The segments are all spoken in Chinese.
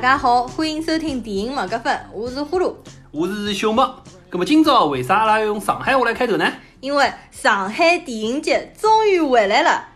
家好，欢迎收听电影麦格芬，我是呼噜，我是小莫。那么今朝为啥阿拉要用上海话来开头呢？因为上海电影节终于回来了，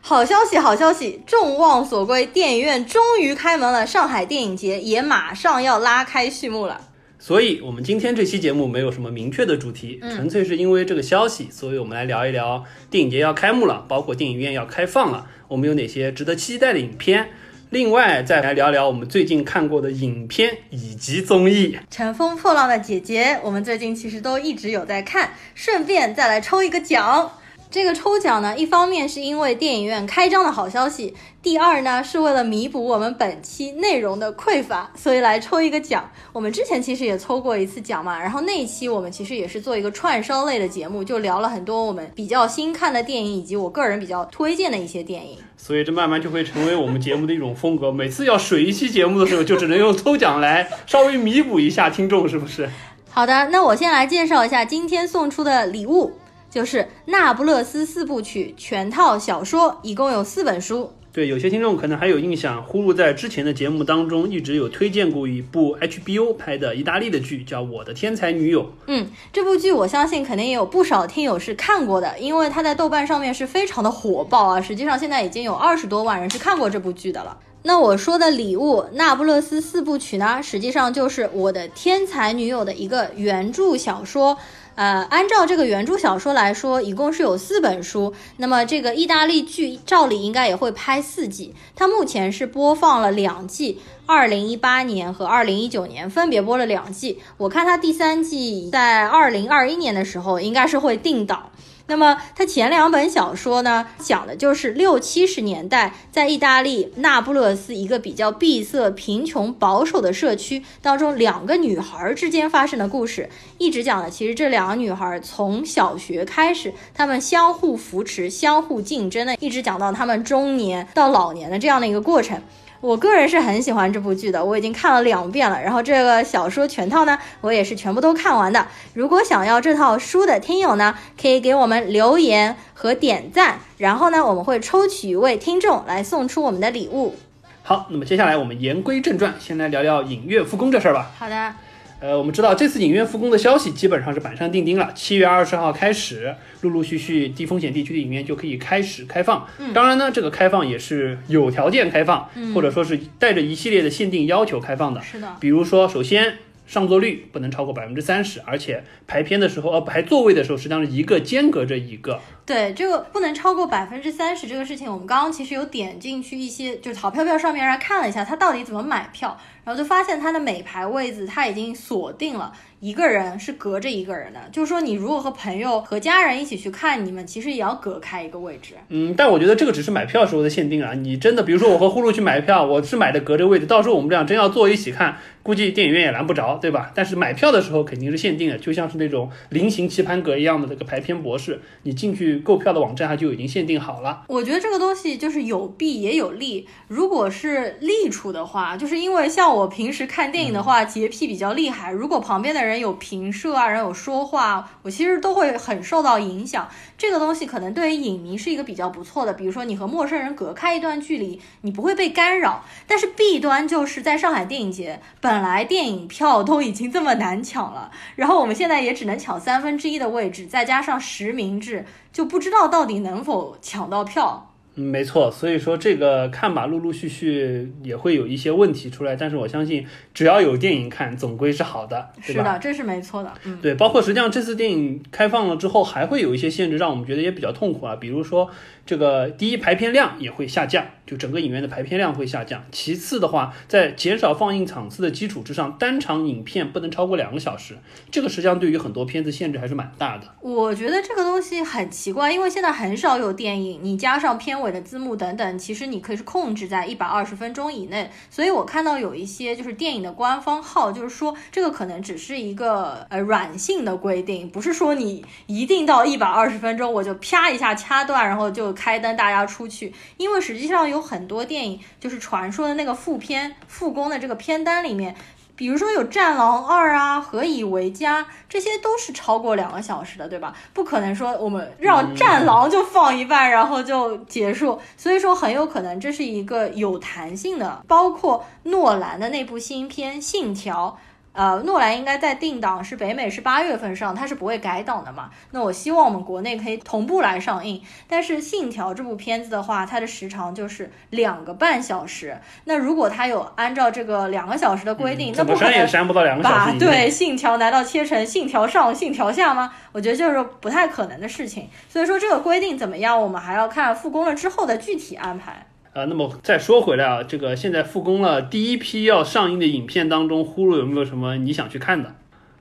好消息，好消息，众望所归，电影院终于开门了，上海电影节也马上要拉开序幕了。所以，我们今天这期节目没有什么明确的主题，纯粹是因为这个消息，所以我们来聊一聊电影节要开幕了，包括电影院要开放了，我们有哪些值得期待的影片。另外，再来聊聊我们最近看过的影片以及综艺，《乘风破浪的姐姐》，我们最近其实都一直有在看，顺便再来抽一个奖。这个抽奖呢，一方面是因为电影院开张的好消息，第二呢是为了弥补我们本期内容的匮乏，所以来抽一个奖。我们之前其实也抽过一次奖嘛，然后那一期我们其实也是做一个串烧类的节目，就聊了很多我们比较新看的电影，以及我个人比较推荐的一些电影。所以这慢慢就会成为我们节目的一种风格，每次要水一期节目的时候，就只能用抽奖来稍微弥补一下听众，是不是？好的，那我先来介绍一下今天送出的礼物。就是《那不勒斯四部曲》全套小说，一共有四本书。对，有些听众可能还有印象，呼噜在之前的节目当中一直有推荐过一部 HBO 拍的意大利的剧，叫《我的天才女友》。嗯，这部剧我相信肯定也有不少听友是看过的，因为它在豆瓣上面是非常的火爆啊。实际上现在已经有二十多万人是看过这部剧的了。那我说的礼物《那不勒斯四部曲》呢，实际上就是《我的天才女友》的一个原著小说。呃，按照这个原著小说来说，一共是有四本书。那么这个意大利剧照理应该也会拍四季。它目前是播放了两季，二零一八年和二零一九年分别播了两季。我看它第三季在二零二一年的时候应该是会定档。那么，它前两本小说呢，讲的就是六七十年代在意大利那不勒斯一个比较闭塞、贫穷、保守的社区当中，两个女孩之间发生的故事。一直讲的，其实这两个女孩从小学开始，她们相互扶持、相互竞争的，一直讲到她们中年到老年的这样的一个过程。我个人是很喜欢这部剧的，我已经看了两遍了。然后这个小说全套呢，我也是全部都看完的。如果想要这套书的听友呢，可以给我们留言和点赞，然后呢，我们会抽取一位听众来送出我们的礼物。好，那么接下来我们言归正传，先来聊聊影月复工这事儿吧。好的。呃，我们知道这次影院复工的消息基本上是板上钉钉了，七月二十号开始，陆陆续续低风险地区的影院就可以开始开放。当然呢，这个开放也是有条件开放，或者说是带着一系列的限定要求开放的。是的，比如说，首先。上座率不能超过百分之三十，而且排片的时候，呃，排座位的时候，实际上是一个间隔着一个。对，这个不能超过百分之三十这个事情，我们刚刚其实有点进去一些，就是淘票票上面来看了一下，它到底怎么买票，然后就发现它的每排位置它已经锁定了。一个人是隔着一个人的，就是说你如果和朋友和家人一起去看，你们其实也要隔开一个位置。嗯，但我觉得这个只是买票时候的限定啊。你真的，比如说我和呼噜去买票，我是买的隔着位置，到时候我们俩真要坐一起看，估计电影院也拦不着，对吧？但是买票的时候肯定是限定的，就像是那种菱形棋盘格一样的这个排片博士，你进去购票的网站它就已经限定好了。我觉得这个东西就是有弊也有利。如果是利处的话，就是因为像我平时看电影的话，洁癖比较厉害，如果旁边的人。人有评射啊，人有说话，我其实都会很受到影响。这个东西可能对于影迷是一个比较不错的，比如说你和陌生人隔开一段距离，你不会被干扰。但是弊端就是在上海电影节，本来电影票都已经这么难抢了，然后我们现在也只能抢三分之一的位置，再加上实名制，就不知道到底能否抢到票。没错，所以说这个看吧，陆陆续续也会有一些问题出来，但是我相信只要有电影看，总归是好的，是的，这是没错的。嗯，对，包括实际上这次电影开放了之后，还会有一些限制，让我们觉得也比较痛苦啊，比如说。这个第一排片量也会下降，就整个影院的排片量会下降。其次的话，在减少放映场次的基础之上，单场影片不能超过两个小时。这个实际上对于很多片子限制还是蛮大的。我觉得这个东西很奇怪，因为现在很少有电影，你加上片尾的字幕等等，其实你可以是控制在一百二十分钟以内。所以我看到有一些就是电影的官方号，就是说这个可能只是一个呃软性的规定，不是说你一定到一百二十分钟我就啪一下掐断，然后就。开灯，大家出去，因为实际上有很多电影，就是传说的那个副片、复工的这个片单里面，比如说有《战狼二》啊，《何以为家》，这些都是超过两个小时的，对吧？不可能说我们让《战狼》就放一半，然后就结束。所以说，很有可能这是一个有弹性的，包括诺兰的那部新片《信条》。呃，诺兰应该在定档是北美是八月份上，它是不会改档的嘛。那我希望我们国内可以同步来上映。但是《信条》这部片子的话，它的时长就是两个半小时。那如果它有按照这个两个小时的规定，那不删也删不到两个小时。对，《信条》难道切成《信条上》《信条下》吗？我觉得就是不太可能的事情。所以说这个规定怎么样，我们还要看复工了之后的具体安排。啊，那么再说回来啊，这个现在复工了，第一批要上映的影片当中，呼噜有没有什么你想去看的？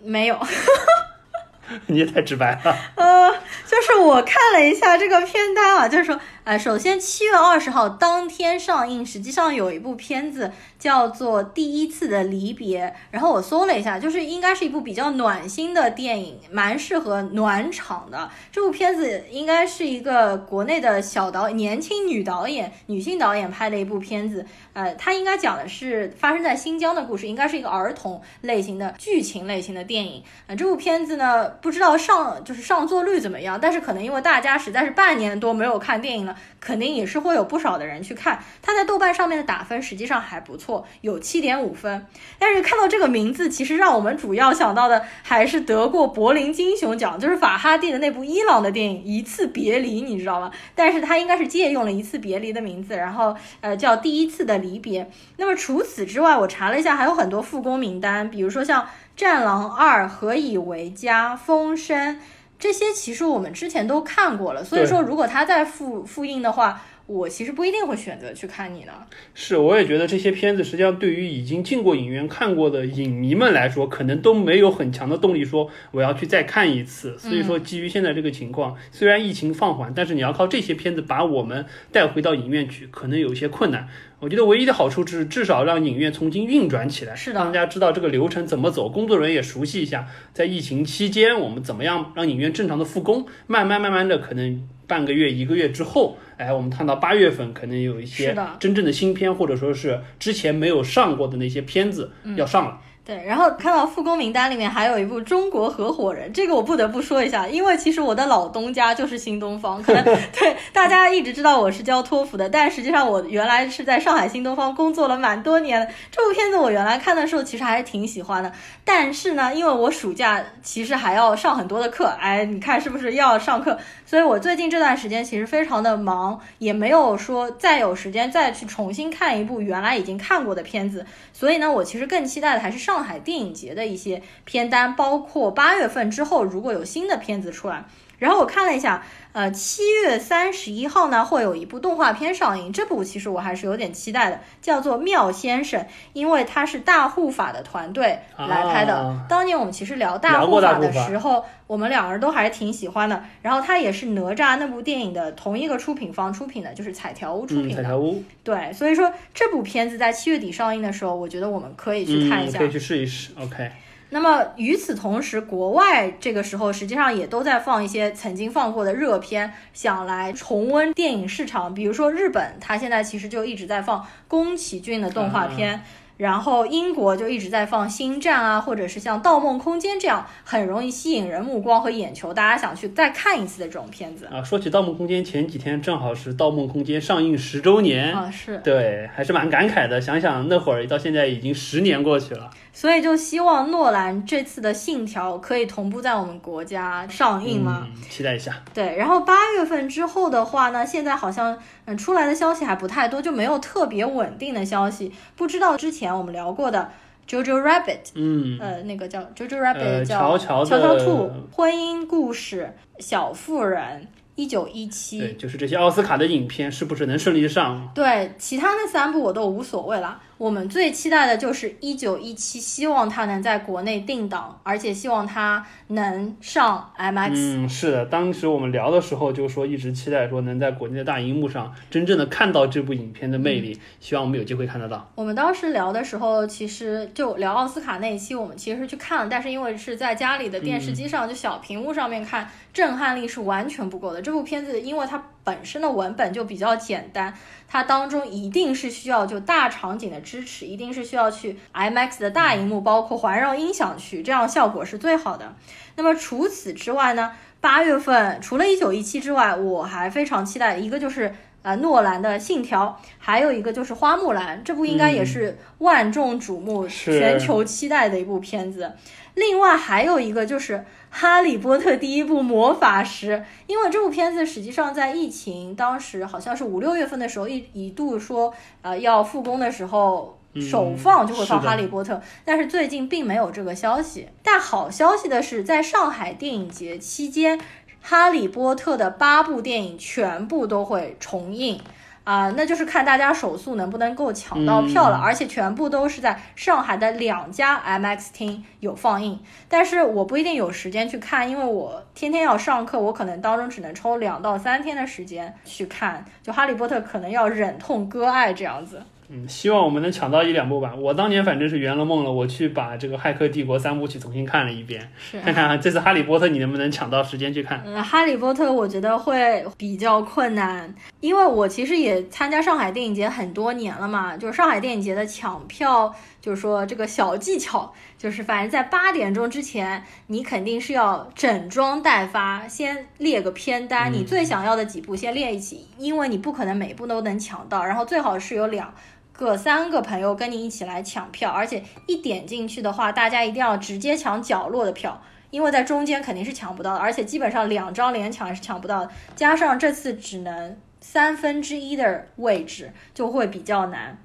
没有。你也太直白了。呃，就是我看了一下这个片单啊，就是说，呃，首先七月二十号当天上映，实际上有一部片子叫做《第一次的离别》，然后我搜了一下，就是应该是一部比较暖心的电影，蛮适合暖场的。这部片子应该是一个国内的小导年轻女导演、女性导演拍的一部片子。呃，它应该讲的是发生在新疆的故事，应该是一个儿童类型的剧情类型的电影。呃，这部片子呢，不知道上就是上座率怎么样，但是可能因为大家实在是半年多没有看电影了，肯定也是会有不少的人去看。它在豆瓣上面的打分实际上还不错，有七点五分。但是看到这个名字，其实让我们主要想到的还是得过柏林金熊奖，就是法哈蒂的那部伊朗的电影《一次别离》，你知道吗？但是它应该是借用了一次别离的名字，然后呃叫第一次的。离别。那么除此之外，我查了一下，还有很多复工名单，比如说像《战狼二》《何以为家》《风声》这些，其实我们之前都看过了。所以说，如果他再复复印的话，我其实不一定会选择去看你呢。是，我也觉得这些片子实际上对于已经进过影院看过的影迷们来说，可能都没有很强的动力说我要去再看一次。所以说，基于现在这个情况，虽然疫情放缓，但是你要靠这些片子把我们带回到影院去，可能有一些困难。我觉得唯一的好处是至少让影院重新运转起来，是的，让大家知道这个流程怎么走，工作人员也熟悉一下，在疫情期间我们怎么样让影院正常的复工，慢慢慢慢的可能半个月一个月之后。哎，我们看到八月份可能有一些真正的新片，或者说是之前没有上过的那些片子要上了。对，然后看到复工名单里面还有一部《中国合伙人》，这个我不得不说一下，因为其实我的老东家就是新东方，可能 对大家一直知道我是教托福的，但实际上我原来是在上海新东方工作了蛮多年的。这部片子我原来看的时候其实还是挺喜欢的，但是呢，因为我暑假其实还要上很多的课，哎，你看是不是要上课？所以我最近这段时间其实非常的忙，也没有说再有时间再去重新看一部原来已经看过的片子。所以呢，我其实更期待的还是上上海电影节的一些片单，包括八月份之后如果有新的片子出来。然后我看了一下，呃，七月三十一号呢会有一部动画片上映，这部其实我还是有点期待的，叫做《妙先生》，因为它是大护法的团队来拍的。当年我们其实聊大护法的时候，我们两个人都还是挺喜欢的。然后它也是哪吒那部电影的同一个出品方出品的，就是彩条屋出品的。彩条屋。对，所以说这部片子在七月底上映的时候，我觉得我们可以去看一下，可以去试一试。OK。那么与此同时，国外这个时候实际上也都在放一些曾经放过的热片，想来重温电影市场。比如说日本，它现在其实就一直在放宫崎骏的动画片。然后英国就一直在放《星战》啊，或者是像《盗梦空间》这样很容易吸引人目光和眼球，大家想去再看一次的这种片子啊。说起《盗梦空间》，前几天正好是《盗梦空间》上映十周年啊，是对，还是蛮感慨的。想想那会儿到现在已经十年过去了，所以就希望诺兰这次的《信条》可以同步在我们国家上映吗？期待一下。对，然后八月份之后的话呢，现在好像嗯出来的消息还不太多，就没有特别稳定的消息，不知道之前。我们聊过的 Jojo Rabbit，嗯，呃，那个叫 Jojo Rabbit，叫乔乔乔乔兔，婚姻故事，小妇人。一九一七，对，就是这些奥斯卡的影片是不是能顺利上？对，其他那三部我都无所谓了。我们最期待的就是一九一七，希望它能在国内定档，而且希望它能上 MX。嗯，是的，当时我们聊的时候就说一直期待说能在国内的大荧幕上真正的看到这部影片的魅力，希望我们有机会看得到。我们当时聊的时候，其实就聊奥斯卡那一期，我们其实去看了，但是因为是在家里的电视机上，就小屏幕上面看，震撼力是完全不够的。这部片子，因为它本身的文本就比较简单，它当中一定是需要就大场景的支持，一定是需要去 IMAX 的大荧幕，包括环绕音响去，这样效果是最好的。那么除此之外呢，八月份除了《一九一七》之外，我还非常期待一个就是呃诺兰的《信条》，还有一个就是《花木兰》，这部应该也是万众瞩目、是全球期待的一部片子。另外还有一个就是《哈利波特》第一部《魔法师》，因为这部片子实际上在疫情当时好像是五六月份的时候一一度说呃要复工的时候。首放就会放《哈利波特》但是最近并没有这个消息。但好消息的是，在上海电影节期间，《哈利波特》的八部电影全部都会重映。啊、那就是看大家手速能不能够抢到票了，嗯而且全部都是在上海的两家 IMAX 厅有放映。但是我不一定有时间去看，因为我天天要上课，我可能当中只能抽两到三天的时间去看。就《哈利波特》可能要忍痛割爱这样子。嗯，希望我们能抢到一两部吧。我当年反正是圆了梦了，我去把这个《骇客帝国》三部曲重新看了一遍，是看看这次《哈利波特》你能不能抢到时间去看。嗯，哈利波特我觉得会比较困难，因为我其实也参加上海电影节很多年了嘛，就是上海电影节的抢票，就是说这个小技巧，就是反正在八点钟之前，你肯定是要整装待发，先列个片单，你最想要的几部先列一起，因为你不可能每部都能抢到，然后最好是有两。个三个朋友跟你一起来抢票，而且一点进去的话，大家一定要直接抢角落的票，因为在中间肯定是抢不到的，而且基本上两张连抢也是抢不到的，加上这次只能三分之一的位置，就会比较难。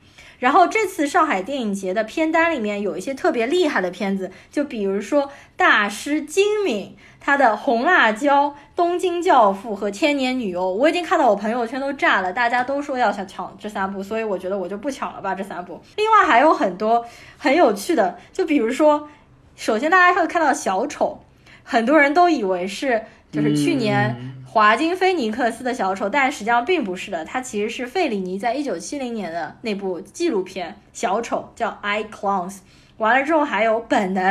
然后这次上海电影节的片单里面有一些特别厉害的片子，就比如说大师金敏他的《红辣椒》《东京教父》和《千年女优》，我已经看到我朋友圈都炸了，大家都说要想抢这三部，所以我觉得我就不抢了吧这三部。另外还有很多很有趣的，就比如说，首先大家会看到小丑，很多人都以为是就是去年。华金菲尼克斯的小丑，但实际上并不是的，它其实是费里尼在一九七零年的那部纪录片《小丑》，叫《I Clowns》。完了之后还有《本能》，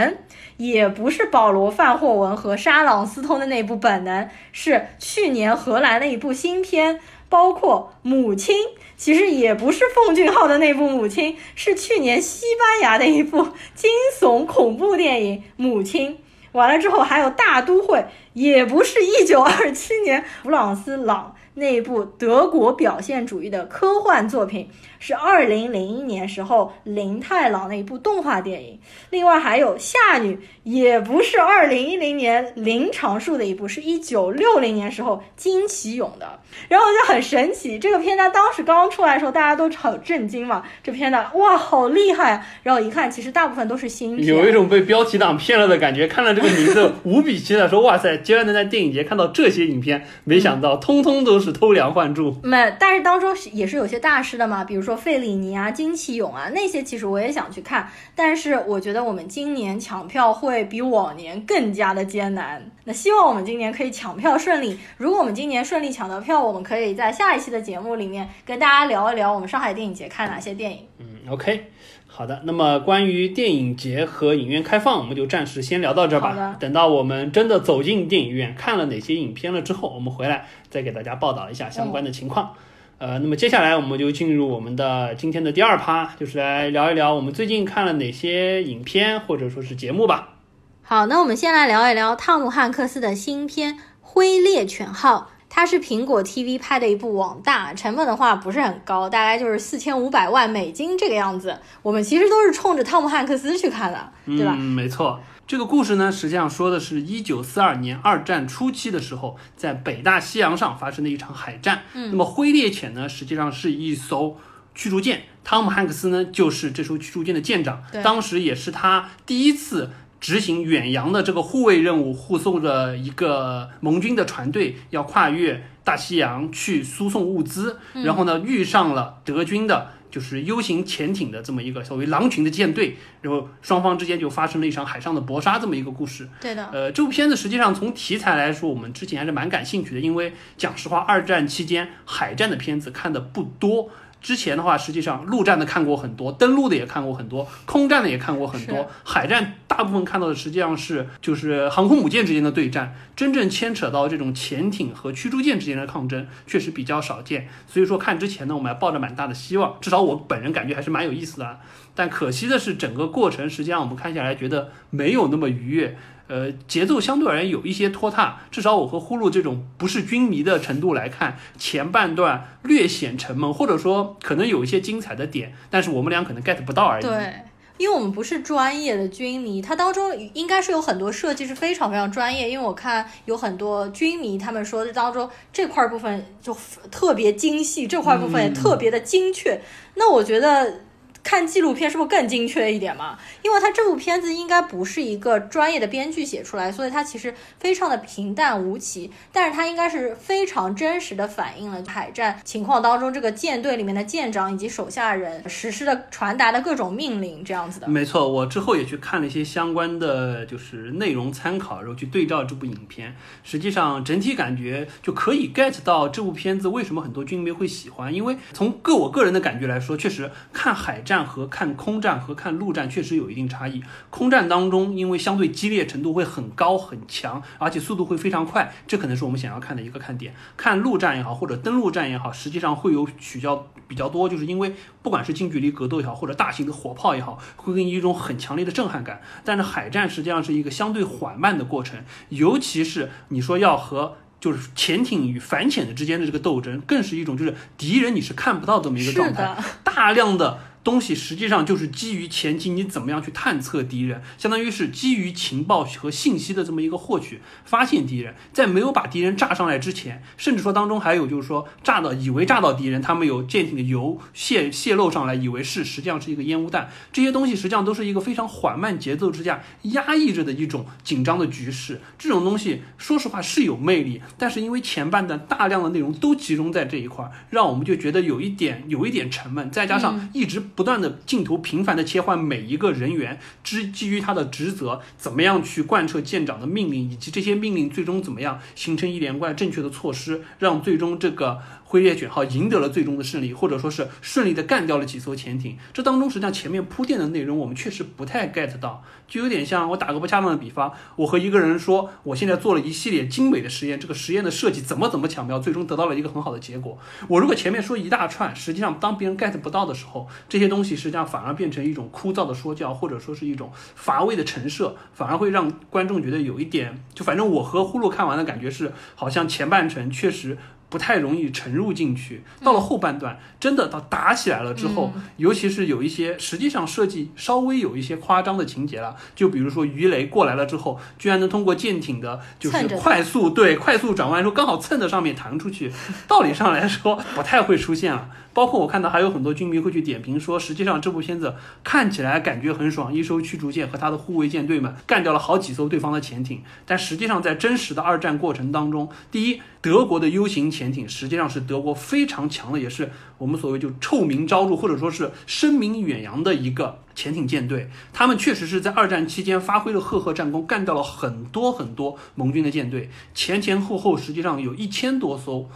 也不是保罗范霍文和沙朗斯通的那部《本能》，是去年荷兰的一部新片。包括《母亲》，其实也不是奉俊昊的那部《母亲》，是去年西班牙的一部惊悚恐怖电影《母亲》。完了之后还有《大都会》，也不是一九二七年弗朗斯朗那一部德国表现主义的科幻作品，是二零零一年时候林太郎的一部动画电影。另外还有《夏女》，也不是二零一零年林长树的一部，是一九六零年时候金奇勇的。然后就很神奇，这个片单当时刚刚出来的时候，大家都很震惊嘛，这片单哇好厉害啊！然后一看，其实大部分都是新片，有一种被标题党骗了的感觉。看了这个名字，无比期待，说哇塞，居然能在电影节看到这些影片，没想到通通都是偷梁换柱。没，但是当中也是有些大师的嘛，比如说费里尼啊、金奇勇啊，那些其实我也想去看，但是我觉得我们今年抢票会比往年更加的艰难。那希望我们今年可以抢票顺利。如果我们今年顺利抢到票，我们可以在下一期的节目里面跟大家聊一聊我们上海电影节看哪些电影。嗯，OK，好的。那么关于电影节和影院开放，我们就暂时先聊到这儿吧。等到我们真的走进电影院，看了哪些影片了之后，我们回来再给大家报道一下相关的情况。呃，那么接下来我们就进入我们的今天的第二趴，就是来聊一聊我们最近看了哪些影片或者说是节目吧。好，那我们先来聊一聊汤姆汉克斯的新片《灰猎犬号》。它是苹果 TV 拍的一部网大，成本的话不是很高，大概就是四千五百万美金这个样子。我们其实都是冲着汤姆汉克斯去看的，对吧？嗯，没错。这个故事呢，实际上说的是一九四二年二战初期的时候，在北大西洋上发生的一场海战。嗯，那么灰猎犬呢，实际上是一艘驱逐舰，汤姆汉克斯呢就是这艘驱逐舰的舰长对，当时也是他第一次。执行远洋的这个护卫任务，护送着一个盟军的船队要跨越大西洋去输送物资，然后呢遇上了德军的，就是 U 型潜艇的这么一个所谓狼群的舰队，然后双方之间就发生了一场海上的搏杀这么一个故事。对的，呃，这部片子实际上从题材来说，我们之前还是蛮感兴趣的，因为讲实话，二战期间海战的片子看的不多。之前的话，实际上陆战的看过很多，登陆的也看过很多，空战的也看过很多，海战大部分看到的实际上是就是航空母舰之间的对战，真正牵扯到这种潜艇和驱逐舰之间的抗争，确实比较少见。所以说看之前呢，我们还抱着蛮大的希望，至少我本人感觉还是蛮有意思的。但可惜的是，整个过程实际上我们看下来觉得没有那么愉悦。呃，节奏相对而言有一些拖沓，至少我和呼噜这种不是军迷的程度来看，前半段略显沉闷，或者说可能有一些精彩的点，但是我们俩可能 get 不到而已。对，因为我们不是专业的军迷，它当中应该是有很多设计是非常非常专业，因为我看有很多军迷他们说的当中这块部分就特别精细，这块部分也特别的精确，那我觉得。看纪录片是不是更精确一点嘛？因为它这部片子应该不是一个专业的编剧写出来，所以它其实非常的平淡无奇。但是它应该是非常真实的反映了海战情况当中这个舰队里面的舰长以及手下人实施的传达的各种命令这样子的。没错，我之后也去看了一些相关的就是内容参考，然后去对照这部影片。实际上整体感觉就可以 get 到这部片子为什么很多军迷会喜欢，因为从个我个人的感觉来说，确实看海战。战和看空战和看陆战确实有一定差异。空战当中，因为相对激烈程度会很高很强，而且速度会非常快，这可能是我们想要看的一个看点。看陆战也好，或者登陆战也好，实际上会有取消比较多，就是因为不管是近距离格斗也好，或者大型的火炮也好，会给你一种很强烈的震撼感。但是海战实际上是一个相对缓慢的过程，尤其是你说要和就是潜艇与反潜的之间的这个斗争，更是一种就是敌人你是看不到这么一个状态，大量的。东西实际上就是基于前期你怎么样去探测敌人，相当于是基于情报和信息的这么一个获取，发现敌人，在没有把敌人炸上来之前，甚至说当中还有就是说炸到以为炸到敌人，他们有舰艇的油泄泄漏上来，以为是实际上是一个烟雾弹，这些东西实际上都是一个非常缓慢节奏之下压抑着的一种紧张的局势。这种东西说实话是有魅力，但是因为前半段大量的内容都集中在这一块，让我们就觉得有一点有一点沉闷，再加上一直。不断的镜头频繁的切换每一个人员，之基于他的职责，怎么样去贯彻舰长的命令，以及这些命令最终怎么样形成一连贯正确的措施，让最终这个。灰猎犬号赢得了最终的胜利，或者说是顺利的干掉了几艘潜艇。这当中实际上前面铺垫的内容，我们确实不太 get 到，就有点像我打个不恰当的比方，我和一个人说，我现在做了一系列精美的实验，这个实验的设计怎么怎么巧妙，最终得到了一个很好的结果。我如果前面说一大串，实际上当别人 get 不到的时候，这些东西实际上反而变成一种枯燥的说教，或者说是一种乏味的陈设，反而会让观众觉得有一点，就反正我和呼噜看完的感觉是，好像前半程确实。不太容易沉入进去，到了后半段，真的到打起来了之后，尤其是有一些实际上设计稍微有一些夸张的情节了，就比如说鱼雷过来了之后，居然能通过舰艇的，就是快速对快速转弯时候刚好蹭的上面弹出去，道理上来说不太会出现了。包括我看到还有很多军迷会去点评说，实际上这部片子看起来感觉很爽，一艘驱逐舰和它的护卫舰队们干掉了好几艘对方的潜艇。但实际上在真实的二战过程当中，第一，德国的 U 型潜艇实际上是德国非常强的，也是我们所谓就臭名昭著或者说是声名远扬的一个潜艇舰队。他们确实是在二战期间发挥了赫赫战功，干掉了很多很多盟军的舰队，前前后后实际上有一千多艘。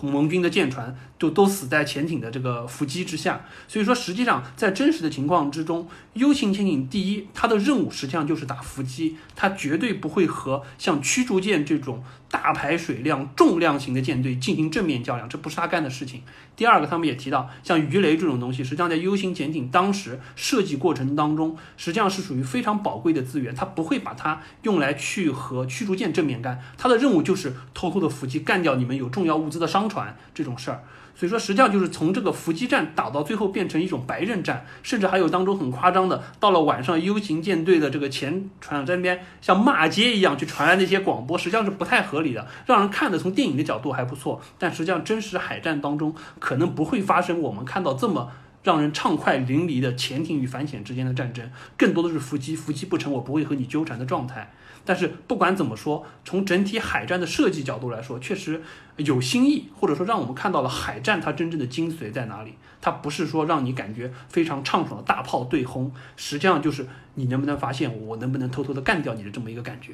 盟军的舰船就都死在潜艇的这个伏击之下，所以说实际上在真实的情况之中，U 型潜艇第一，它的任务实际上就是打伏击，它绝对不会和像驱逐舰这种。大排水量、重量型的舰队进行正面较量，这不是他干的事情。第二个，他们也提到，像鱼雷这种东西，实际上在 U 型潜艇当时设计过程当中，实际上是属于非常宝贵的资源，它不会把它用来去和驱逐舰正面干，它的任务就是偷偷的伏击，干掉你们有重要物资的商船这种事儿。所以说，实际上就是从这个伏击战打到最后变成一种白刃战，甚至还有当中很夸张的，到了晚上 U 型舰队的这个前船长在那边像骂街一样去传来那些广播，实际上是不太合理的，让人看的从电影的角度还不错，但实际上真实海战当中可能不会发生我们看到这么让人畅快淋漓的潜艇与反潜之间的战争，更多的是伏击，伏击不成我不会和你纠缠的状态。但是不管怎么说，从整体海战的设计角度来说，确实有新意，或者说让我们看到了海战它真正的精髓在哪里。它不是说让你感觉非常畅爽的大炮对轰，实际上就是你能不能发现我能不能偷偷的干掉你的这么一个感觉。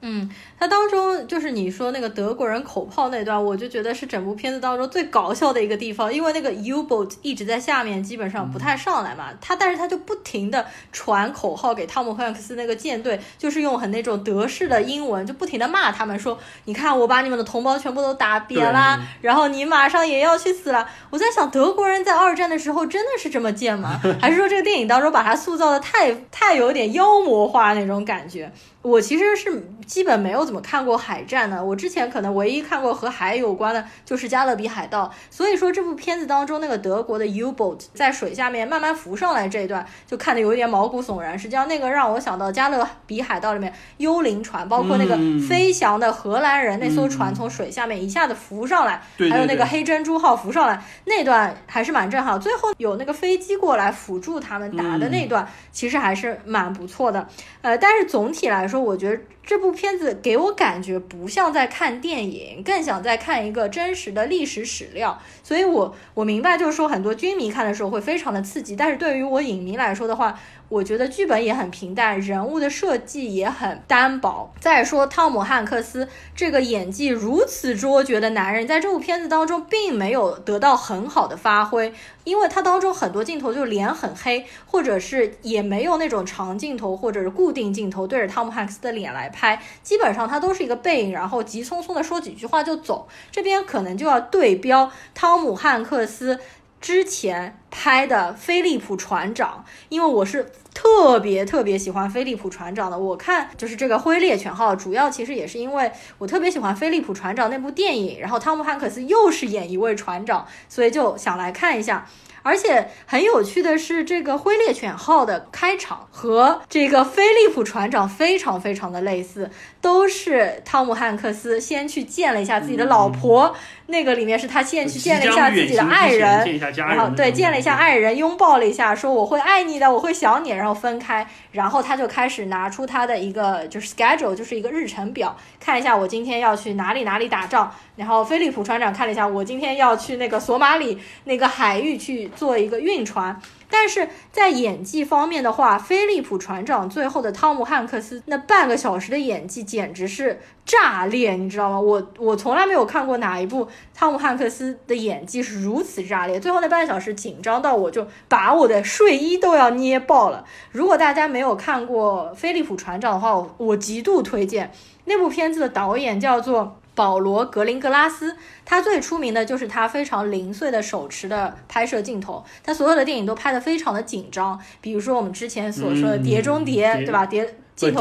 嗯，它当中就是你说那个德国人口炮那段，我就觉得是整部片子当中最搞笑的一个地方，因为那个 U-boat 一直在下面，基本上不太上来嘛，他但是他就不停的传口号给汤姆汉克斯那个舰队，就是用很那种德式的英文，就不停的骂他们说，你看我把你们的同胞全部都打扁啦，然后你马上也要去死了。我在想，德国人在二战的时候真的是这么贱吗？还是说这个电影当中把他塑造的太太有点妖魔化那种感觉？我其实是基本没有怎么看过海战的，我之前可能唯一看过和海有关的就是《加勒比海盗》，所以说这部片子当中那个德国的 U-boat 在水下面慢慢浮上来这一段，就看得有一点毛骨悚然。实际上那个让我想到《加勒比海盗》里面幽灵船，包括那个飞翔的荷兰人那艘船从水下面一下子浮上来，还有那个黑珍珠号浮上来那段还是蛮震撼。最后有那个飞机过来辅助他们打的那段，其实还是蛮不错的。呃，但是总体来说，我觉得这部片子给我感觉不像在看电影，更想在看一个真实的历史史料。所以我我明白，就是说很多军迷看的时候会非常的刺激，但是对于我影迷来说的话，我觉得剧本也很平淡，人物的设计也很单薄。再说汤姆汉克斯这个演技如此卓绝的男人，在这部片子当中并没有得到很好的发挥，因为他当中很多镜头就脸很黑，或者是也没有那种长镜头或者是固定镜头对着汤姆汉克斯的脸来拍，拍基本上他都是一个背影，然后急匆匆的说几句话就走。这边可能就要对标汤姆汉克斯。之前拍的《飞利浦船长》，因为我是特别特别喜欢飞利浦船长的。我看就是这个《灰猎犬号》，主要其实也是因为我特别喜欢飞利浦船长那部电影，然后汤姆汉克斯又是演一位船长，所以就想来看一下。而且很有趣的是，这个灰猎犬号的开场和这个菲利普船长非常非常的类似，都是汤姆汉克斯先去见了一下自己的老婆，那个里面是他先去见了一下自己的爱人，然后对见了一下爱人，拥抱了一下，说我会爱你的，我会想你，然后分开，然后他就开始拿出他的一个就是 schedule，就是一个日程表，看一下我今天要去哪里哪里打仗。然后菲利普船长看了一下，我今天要去那个索马里那个海域去做一个运船。但是在演技方面的话，飞利浦船长最后的汤姆汉克斯那半个小时的演技简直是炸裂，你知道吗？我我从来没有看过哪一部汤姆汉克斯的演技是如此炸裂。最后那半小时紧张到我就把我的睡衣都要捏爆了。如果大家没有看过飞利浦船长的话，我极度推荐那部片子的导演叫做。保罗·格林格拉斯，他最出名的就是他非常零碎的手持的拍摄镜头，他所有的电影都拍得非常的紧张，比如说我们之前所说的《碟中谍》，对吧？碟。镜头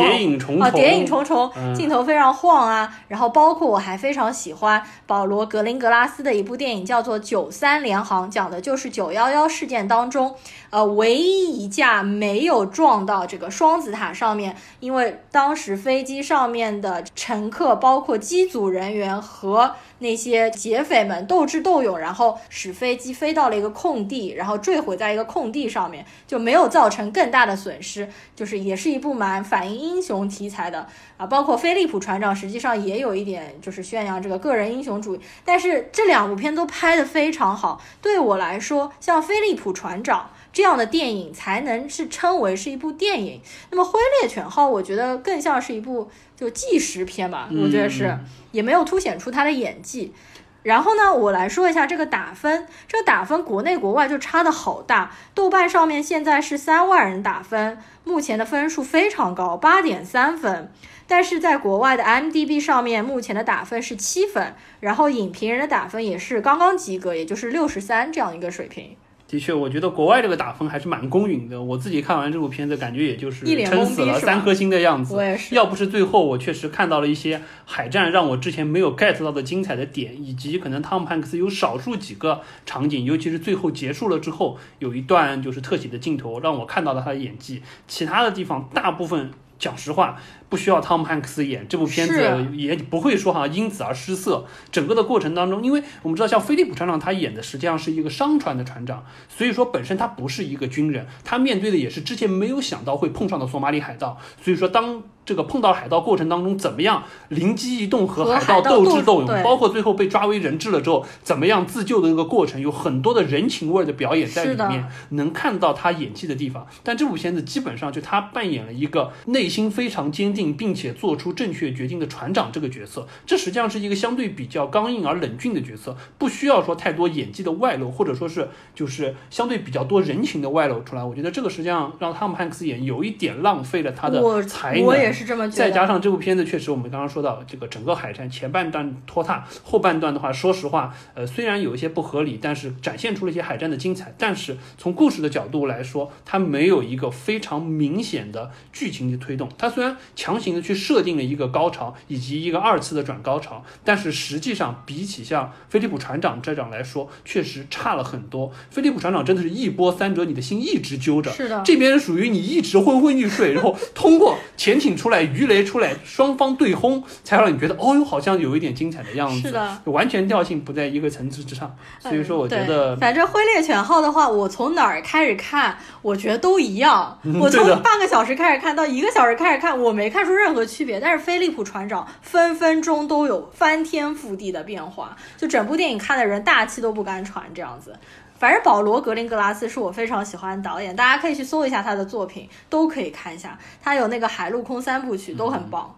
啊，谍影重重，镜头非常晃啊。然后包括我还非常喜欢保罗格林格拉斯的一部电影，叫做《九三联航》，讲的就是九幺幺事件当中，呃，唯一一架没有撞到这个双子塔上面，因为当时飞机上面的乘客，包括机组人员和。那些劫匪们斗智斗勇，然后使飞机飞到了一个空地，然后坠毁在一个空地上面，就没有造成更大的损失。就是也是一部蛮反映英雄题材的啊，包括飞利浦船长，实际上也有一点就是宣扬这个个人英雄主义。但是这两部片都拍得非常好，对我来说，像飞利浦船长。这样的电影才能是称为是一部电影。那么《灰猎犬号》，我觉得更像是一部就纪实片吧，我觉得是，也没有凸显出他的演技。然后呢，我来说一下这个打分，这个打分国内国外就差的好大。豆瓣上面现在是三万人打分，目前的分数非常高，八点三分。但是在国外的 IMDB 上面，目前的打分是七分，然后影评人的打分也是刚刚及格，也就是六十三这样一个水平。的确，我觉得国外这个打分还是蛮公允的。我自己看完这部片子，感觉也就是撑死了三颗星的样子。我也是。要不是最后我确实看到了一些海战让我之前没有 get 到的精彩的点，以及可能汤姆汉克斯有少数几个场景，尤其是最后结束了之后，有一段就是特写的镜头，让我看到了他的演技。其他的地方大部分。讲实话，不需要汤姆汉克斯演这部片子，也不会说哈因此而失色。整个的过程当中，因为我们知道，像菲利普船长他演的实际上是一个商船的船长，所以说本身他不是一个军人，他面对的也是之前没有想到会碰上的索马里海盗。所以说，当这个碰到海盗过程当中怎么样灵机一动和和海盗斗斗智斗勇，包括最后被抓为人质了之后怎么样自救的这个过程，有很多的人情味儿的表演在里面，能看到他演技的地方。但这部片子基本上就他扮演了一个内心非常坚定并且做出正确决定的船长这个角色，这实际上是一个相对比较刚硬而冷峻的角色，不需要说太多演技的外露，或者说是就是相对比较多人情的外露出来。我觉得这个实际上让汤姆汉克斯演有一点浪费了他的才能。我也是这么觉得。再加上这部片子确实，我们刚刚说到这个整个海战前半段拖沓，后半段的话，说实话，呃，虽然有一些不合理，但是展现出了一些海战的精彩。但是从故事的角度来说，它没有一个非常明显的剧情的推动。它虽然强行的去设定了一个高潮以及一个二次的转高潮，但是实际上比起像菲利普船长这样来说，确实差了很多。菲利普船长真的是一波三折，你的心一直揪着。是的，这边属于你一直昏昏欲睡，然后通过潜艇出来、鱼雷出来，双方对轰，才让你觉得哦哟，好像有一点精彩的样子。是的，完全调性不在一个层次之上。所以说，我觉对得反正灰猎犬号的话，我从哪儿开始看，我觉得都一样。我从半个小时开始看到一个小时开始看，我没看出任何区别。但是飞利浦船长分分钟都有翻天覆地的变化，就整部电影看的人大气都不敢喘这样子。反正保罗·格林格拉斯是我非常喜欢的导演，大家可以去搜一下他的作品，都可以看一下。他有那个海陆空三部曲，都很棒。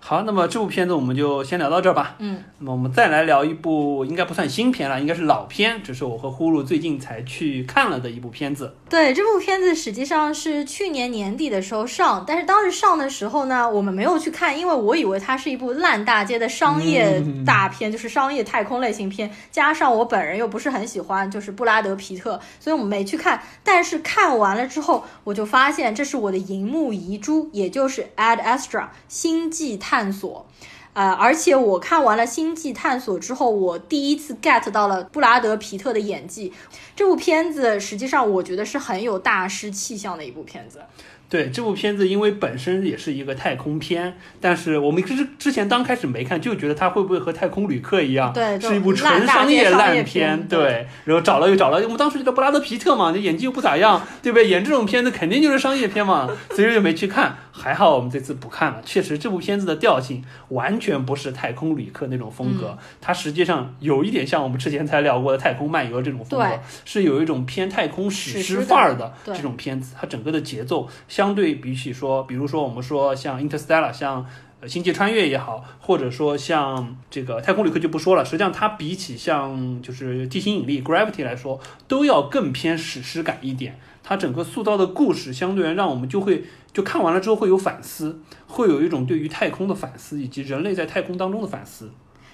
好。那么这部片子我们就先聊到这儿吧。嗯，那么我们再来聊一部应该不算新片了，应该是老片，只是我和呼噜最近才去看了的一部片子。对，这部片子实际上是去年年底的时候上，但是当时上的时候呢，我们没有去看，因为我以为它是一部烂大街的商业大片，就是商业太空类型片，加上我本人又不是很喜欢就是布拉德皮特，所以我们没去看。但是看完了之后，我就发现这是我的荧幕遗珠，也就是 Ad Astra 星际探索。呃，而且我看完了《星际探索》之后，我第一次 get 到了布拉德皮特的演技。这部片子实际上我觉得是很有大师气象的一部片子。对这部片子，因为本身也是一个太空片，但是我们之之前刚开始没看，就觉得它会不会和《太空旅客》一样，对是一部纯商业烂片对，然后找了又找了，我们当时觉得布拉德皮特嘛，这演技又不咋样，对不对？演这种片子肯定就是商业片嘛，所以就没去看。还好我们这次不看了，确实这部片子的调性完全不是《太空旅客》那种风格，它实际上有一点像我们之前才聊过的《太空漫游》这种风格，是有一种偏太空史诗范儿的对。这种片子，它整个的节奏相对比起说，比如说我们说像《Interstellar》，像呃《星际穿越》也好，或者说像这个《太空旅客》就不说了，实际上它比起像就是《地心引力》（Gravity） 来说，都要更偏史诗感一点。它整个塑造的故事，相对来让我们就会就看完了之后会有反思，会有一种对于太空的反思，以及人类在太空当中的反思。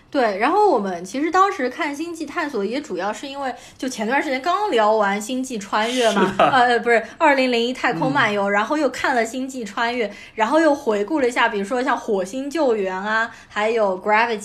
对，然后我们其实当时看《星际探索》也主要是因为，就前段时间刚聊完《星际穿越》嘛，呃，不是《二零零一太空漫游》然后又看了《星际穿越》，然后又回顾了一下，比如说像《火星救援》啊，还有《Gravity》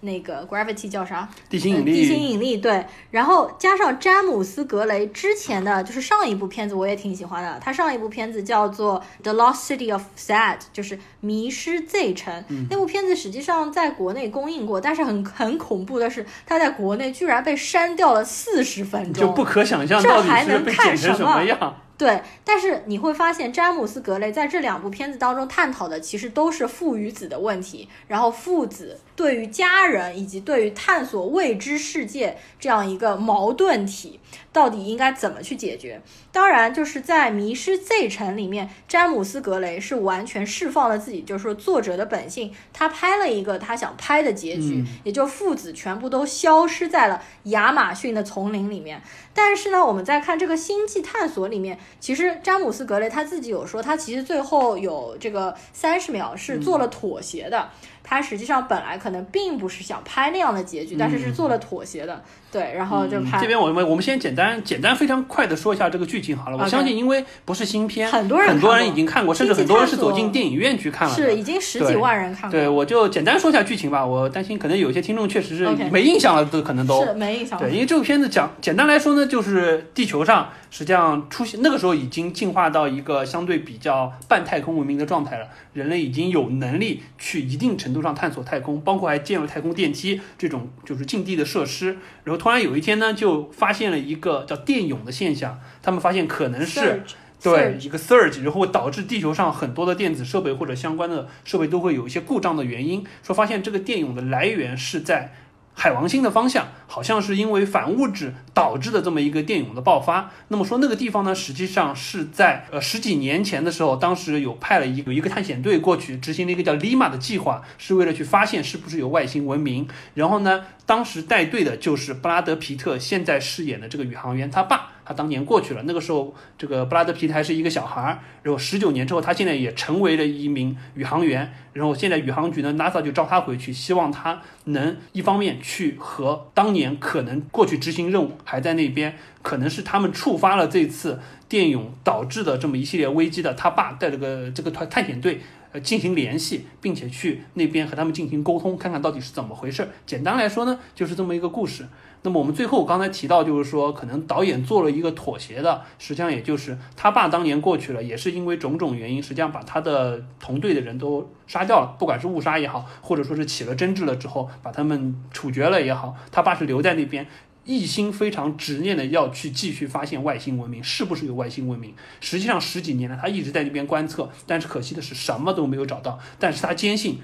那个《Gravity》叫啥？地心引呃地心力，引力对，然后加上詹姆斯·格雷之前的就是上一部片子我也挺喜欢的，他上一部片子叫做《The Lost City of Sad》，就是迷失 Z 城。那部片子实际上在国内公映过，但是很很恐怖的是，他在国内居然被删掉了四十分钟，就不可想象这到底是还能看被剪成什么什么样。对，但是你会发现，詹姆斯·格雷在这两部片子当中探讨的其实都是父与子的问题，然后父子对于家人以及对于探索未知世界这样一个矛盾体，到底应该怎么去解决？当然，就是在《迷失 Z 城》里面，詹姆斯·格雷是完全释放了自己，就是说作者的本性，他拍了一个他想拍的结局，也就父子全部都消失在了亚马逊的丛林里面。但是呢，我们在看这个《星际探索》里面，其实詹姆斯·格雷他自己有说，他其实最后有这个三十秒是做了妥协的。他实际上本来可能并不是想拍那样的结局，但是是做了妥协的。对，然后就拍、嗯这边我们我们先简单简单非常快的说一下这个剧情好了。我相信，因为不是新片，很多人很多人已经看过，甚至很多人是走进电影院去看了。是已经十几万人看过，对，我就简单说一下剧情吧。我担心可能有些听众确实是没印象了，都可能都是没印象。对，因为这部片子讲简单来说呢，就是地球上实际上出现那个时候已经进化到一个相对比较半太空文明的状态了，人类已经有能力去一定程度上探索太空，包括还建了太空电梯这种就是近地的设施。然后突然有一天呢，就发现了一个叫电涌的现象，他们发现可能是对一个 surge，然后导致地球上很多的电子设备或者相关的设备都会有一些故障的原因。说发现这个电涌的来源是在。海王星的方向好像是因为反物质导致的这么一个电涌的爆发。那么说那个地方呢，实际上是在呃十几年前的时候，当时有派了一有一个探险队过去执行了一个叫 Lima 的计划，是为了去发现是不是有外星文明。然后呢，当时带队的就是布拉德皮特现在饰演的这个宇航员他爸。他当年过去了，那个时候这个布拉德皮特还是一个小孩儿，然后十九年之后，他现在也成为了一名宇航员，然后现在宇航局呢，NASA 就招他回去，希望他能一方面去和当年可能过去执行任务还在那边，可能是他们触发了这次电涌导致的这么一系列危机的，他爸带了个这个团探险队呃进行联系，并且去那边和他们进行沟通，看看到底是怎么回事。简单来说呢，就是这么一个故事。那么我们最后刚才提到，就是说可能导演做了一个妥协的，实际上也就是他爸当年过去了，也是因为种种原因，实际上把他的同队的人都杀掉了，不管是误杀也好，或者说是起了争执了之后把他们处决了也好，他爸是留在那边，一心非常执念的要去继续发现外星文明，是不是有外星文明？实际上十几年了，他一直在那边观测，但是可惜的是什么都没有找到，但是他坚信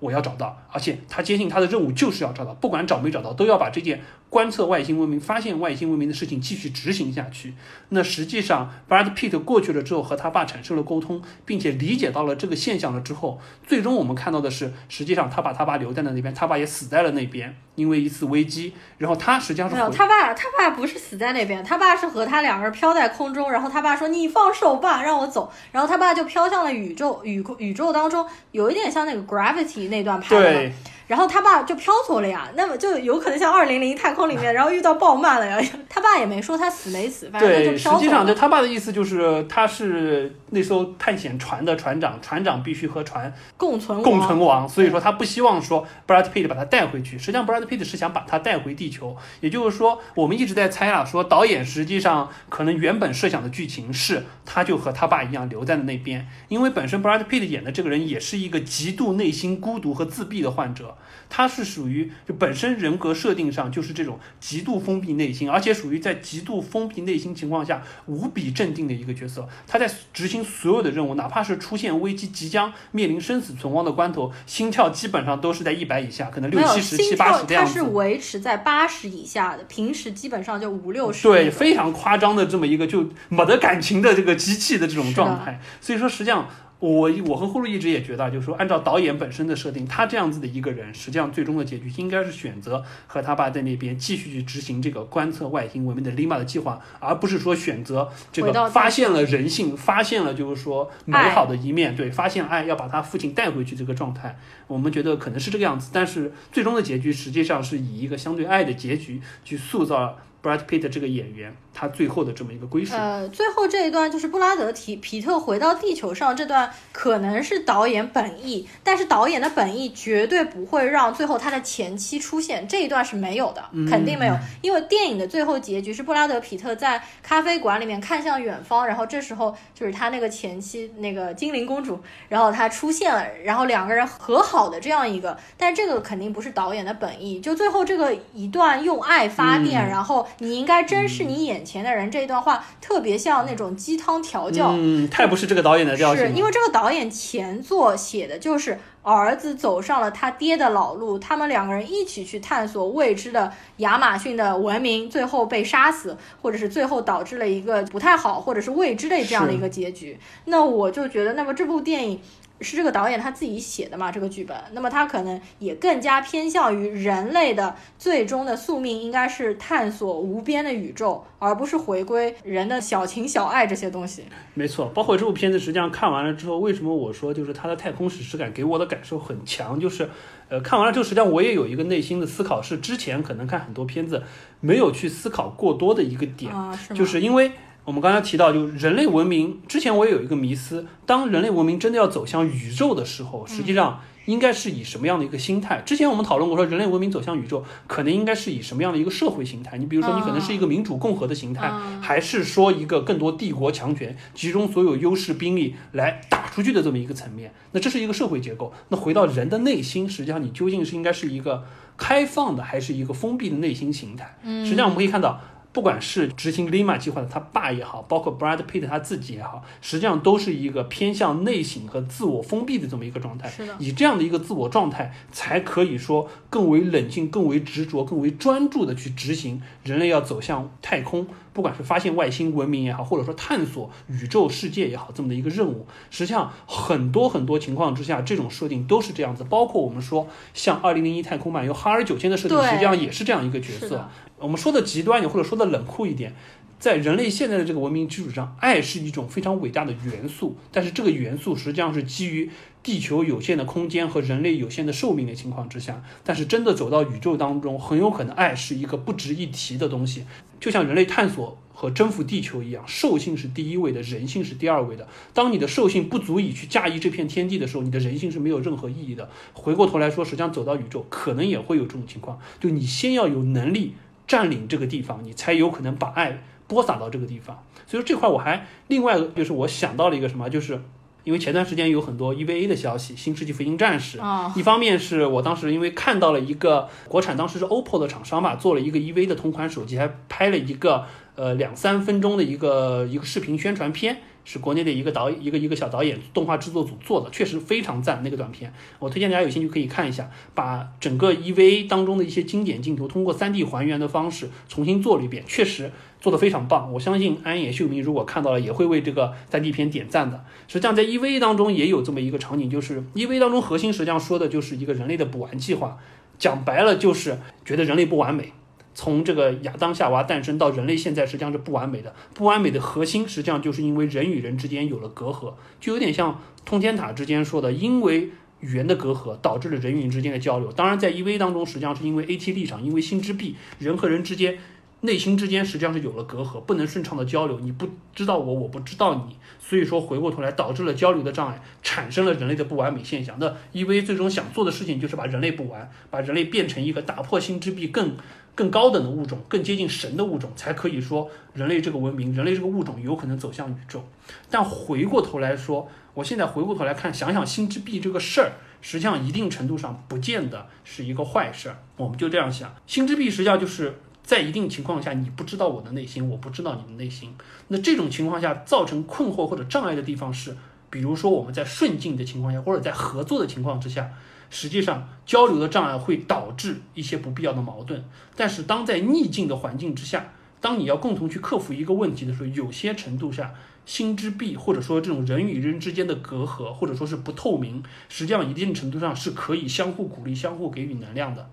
我要找到，而且他坚信他的任务就是要找到，不管找没找到，都要把这件。观测外星文明、发现外星文明的事情继续执行下去。那实际上，Brad Pitt 过去了之后，和他爸产生了沟通，并且理解到了这个现象了之后，最终我们看到的是，实际上他把他爸留在了那边，他爸也死在了那边，因为一次危机。然后他实际上是没有他爸，他爸不是死在那边，他爸是和他两个人飘在空中，然后他爸说：“你放手吧，让我走。”然后他爸就飘向了宇宙，宇宇宙当中有一点像那个 Gravity 那段拍的。然后他爸就飘走了呀，那么就有可能像二零零太空里面，然后遇到暴漫了呀。他爸也没说他死没死，反正就飘走了。实际上，就他爸的意思就是他是那艘探险船的船长，船长必须和船共存共存亡，所以说他不希望说 Brad Pitt 把他带回去。实际上，Brad Pitt 是想把他带回地球。也就是说，我们一直在猜啊，说导演实际上可能原本设想的剧情是，他就和他爸一样留在了那边，因为本身 Brad Pitt 演的这个人也是一个极度内心孤独和自闭的患者。他是属于就本身人格设定上就是这种极度封闭内心，而且属于在极度封闭内心情况下无比镇定的一个角色。他在执行所有的任务，哪怕是出现危机、即将面临生死存亡的关头，心跳基本上都是在一百以下，可能六七十、七八十这样子。他是维持在八十以下的，平时基本上就五六十。对，非常夸张的这么一个就没得感情的这个机器的这种状态。所以说，实际上。我我和呼噜一直也觉得，就是说，按照导演本身的设定，他这样子的一个人，实际上最终的结局应该是选择和他爸在那边继续去执行这个观测外星文明的 Lima 的计划，而不是说选择这个发现了人性，发现了就是说美好的一面，对，发现爱要把他父亲带回去这个状态，我们觉得可能是这个样子，但是最终的结局实际上是以一个相对爱的结局去塑造。Brad Pitt 这个演员，他最后的这么一个归属。呃，最后这一段就是布拉德提皮特回到地球上这段，可能是导演本意，但是导演的本意绝对不会让最后他的前妻出现这一段是没有的，肯定没有，因为电影的最后结局是布拉德皮特在咖啡馆里面看向远方，然后这时候就是他那个前妻那个精灵公主，然后她出现了，然后两个人和好的这样一个，但这个肯定不是导演的本意，就最后这个一段用爱发电，然后。你应该珍视你眼前的人，这一段话特别像那种鸡汤调教，嗯，太不是这个导演的调性。是因为这个导演前作写的就是儿子走上了他爹的老路，他们两个人一起去探索未知的亚马逊的文明，最后被杀死，或者是最后导致了一个不太好，或者是未知的这样的一个结局。那我就觉得，那么这部电影。是这个导演他自己写的嘛？这个剧本，那么他可能也更加偏向于人类的最终的宿命，应该是探索无边的宇宙，而不是回归人的小情小爱这些东西。没错，包括这部片子，实际上看完了之后，为什么我说就是它的太空史诗感给我的感受很强？就是，呃，看完了之后，实际上我也有一个内心的思考，是之前可能看很多片子没有去思考过多的一个点，就是因为。我们刚才提到，就人类文明之前，我也有一个迷思：当人类文明真的要走向宇宙的时候，实际上应该是以什么样的一个心态？之前我们讨论过，说人类文明走向宇宙，可能应该是以什么样的一个社会形态？你比如说，你可能是一个民主共和的形态，还是说一个更多帝国强权集中所有优势兵力来打出去的这么一个层面？那这是一个社会结构。那回到人的内心，实际上你究竟是应该是一个开放的，还是一个封闭的内心形态？实际上我们可以看到。不管是执行 Lima 计划的他爸也好，包括 Brad Pitt 他自己也好，实际上都是一个偏向内省和自我封闭的这么一个状态。是的以这样的一个自我状态，才可以说更为冷静、更为执着、更为专注的去执行人类要走向太空，不管是发现外星文明也好，或者说探索宇宙世界也好，这么的一个任务。实际上，很多很多情况之下，这种设定都是这样子。包括我们说，像《二零零一太空漫游》哈尔九千的设定，实际上也是这样一个角色。我们说的极端一点，或者说的冷酷一点，在人类现在的这个文明基础上，爱是一种非常伟大的元素，但是这个元素实际上是基于地球有限的空间和人类有限的寿命的情况之下，但是真的走到宇宙当中，很有可能爱是一个不值一提的东西，就像人类探索。和征服地球一样，兽性是第一位的，人性是第二位的。当你的兽性不足以去驾驭这片天地的时候，你的人性是没有任何意义的。回过头来说，实际上走到宇宙，可能也会有这种情况，就你先要有能力占领这个地方，你才有可能把爱播撒到这个地方。所以说这块我还另外就是我想到了一个什么，就是因为前段时间有很多 EVA 的消息，《新世纪福音战士》啊，一方面是我当时因为看到了一个国产，当时是 OPPO 的厂商吧，做了一个 EV 的同款手机，还拍了一个呃两三分钟的一个一个视频宣传片，是国内的一个导一个一个小导演动画制作组做的，确实非常赞那个短片，我推荐大家有兴趣可以看一下，把整个 EVA 当中的一些经典镜头通过 3D 还原的方式重新做了一遍，确实做得非常棒。我相信安野秀明如果看到了也会为这个 3D 片点赞的。实际上在 EVA 当中也有这么一个场景，就是 EVA 当中核心实际上说的就是一个人类的补完计划，讲白了就是觉得人类不完美。从这个亚当夏娃诞生到人类现在，实际上是不完美的。不完美的核心，实际上就是因为人与人之间有了隔阂，就有点像通天塔之间说的，因为语言的隔阂导致了人与人之间的交流。当然，在 EV 当中，实际上是因为 AT 立场，因为心之壁，人和人之间。内心之间实际上是有了隔阂，不能顺畅的交流。你不知道我，我不知道你，所以说回过头来导致了交流的障碍，产生了人类的不完美现象。那 EV 最终想做的事情就是把人类补完，把人类变成一个打破心之壁更更高等的物种，更接近神的物种，才可以说人类这个文明，人类这个物种有可能走向宇宙。但回过头来说，我现在回过头来看，想想心之壁这个事儿，实际上一定程度上不见得是一个坏事儿。我们就这样想，心之壁实际上就是。在一定情况下，你不知道我的内心，我不知道你的内心。那这种情况下造成困惑或者障碍的地方是，比如说我们在顺境的情况下，或者在合作的情况之下，实际上交流的障碍会导致一些不必要的矛盾。但是当在逆境的环境之下，当你要共同去克服一个问题的时候，有些程度下，心之壁或者说这种人与人之间的隔阂，或者说是不透明，实际上一定程度上是可以相互鼓励、相互给予能量的。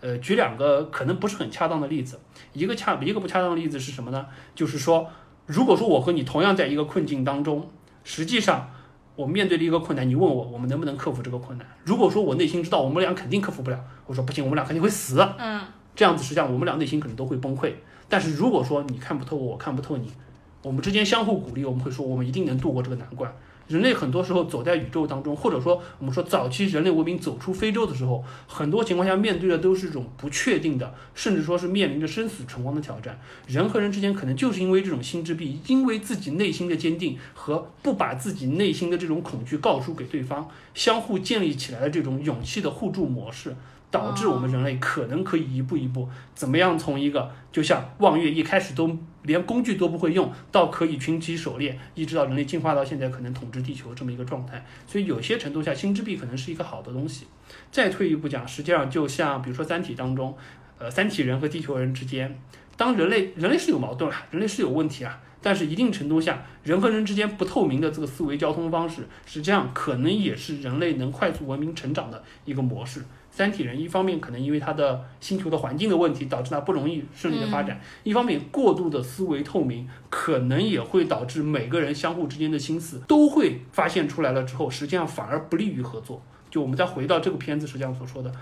呃，举两个可能不是很恰当的例子，一个恰一个不恰当的例子是什么呢？就是说，如果说我和你同样在一个困境当中，实际上我面对了一个困难，你问我我们能不能克服这个困难？如果说我内心知道我们俩肯定克服不了，我说不行，我们俩肯定会死。嗯，这样子实际上我们俩内心可能都会崩溃。但是如果说你看不透我，我看不透你，我们之间相互鼓励，我们会说我们一定能度过这个难关。人类很多时候走在宇宙当中，或者说我们说早期人类文明走出非洲的时候，很多情况下面对的都是这种不确定的，甚至说是面临着生死存亡的挑战。人和人之间可能就是因为这种心之壁，因为自己内心的坚定和不把自己内心的这种恐惧告诉给对方，相互建立起来的这种勇气的互助模式。导致我们人类可能可以一步一步怎么样从一个就像望月一开始都连工具都不会用，到可以群起狩猎，一直到人类进化到现在可能统治地球这么一个状态。所以有些程度下，心之壁可能是一个好的东西。再退一步讲，实际上就像比如说《三体》当中，呃，三体人和地球人之间，当人类人类是有矛盾啊，人类是有问题啊，但是一定程度下，人和人之间不透明的这个思维交通方式，实际上可能也是人类能快速文明成长的一个模式。三体人一方面可能因为他的星球的环境的问题，导致他不容易顺利的发展；一方面过度的思维透明，可能也会导致每个人相互之间的心思都会发现出来了之后，实际上反而不利于合作。就我们再回到这个片子实际上所说的，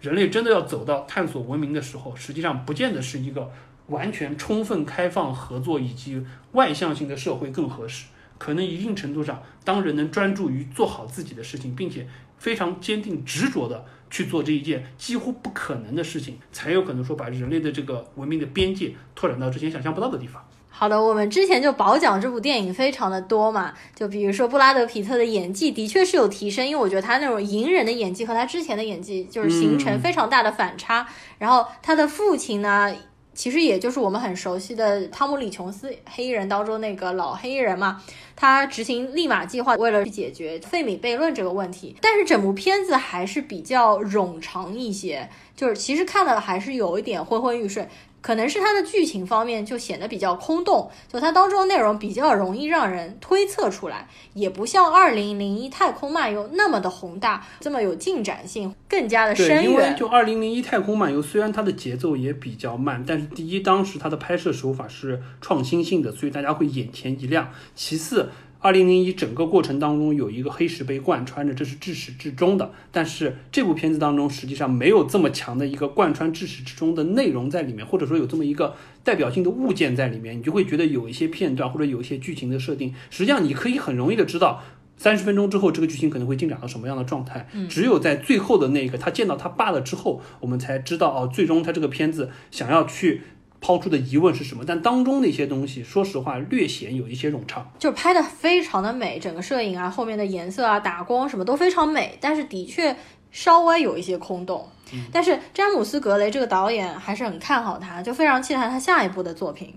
人类真的要走到探索文明的时候，实际上不见得是一个完全充分开放合作以及外向性的社会更合适。可能一定程度上，当人能专注于做好自己的事情，并且非常坚定执着的去做这一件几乎不可能的事情，才有可能说把人类的这个文明的边界拓展到之前想象不到的地方。好的，我们之前就褒奖这部电影非常的多嘛，就比如说布拉德皮特的演技的确是有提升，因为我觉得他那种隐忍的演技和他之前的演技就是形成非常大的反差。然后他的父亲呢？其实也就是我们很熟悉的汤姆·李·琼斯黑衣人当中那个老黑衣人嘛。他执行立马计划，为了去解决费米悖论这个问题。但是整部片子还是比较冗长一些，就是其实看了还是有一点昏昏欲睡。可能是它的剧情方面就显得比较空洞，就它当中内容比较容易让人推测出来，也不像《二零零一太空漫游》那么的宏大，这么有进展性，更加的深远。因为就《二零零一太空漫游》，虽然它的节奏也比较慢，但是第一，当时它的拍摄手法是创新性的，所以大家会眼前一亮。其次，二零零一整个过程当中有一个黑石被贯穿着，这是至始至终的。但是这部片子当中实际上没有这么强的一个贯穿至始至终的内容在里面，或者说有这么一个代表性的物件在里面，你就会觉得有一些片段或者有一些剧情的设定，实际上你可以很容易的知道三十分钟之后这个剧情可能会进展到什么样的状态。只有在最后的那个他见到他爸了之后，我们才知道哦，最终他这个片子想要去。抛出的疑问是什么？但当中的一些东西，说实话略显有一些冗长，就拍的非常的美，整个摄影啊，后面的颜色啊，打光什么都非常美，但是的确稍微有一些空洞。但是詹姆斯·格雷这个导演还是很看好他，就非常期待他下一部的作品。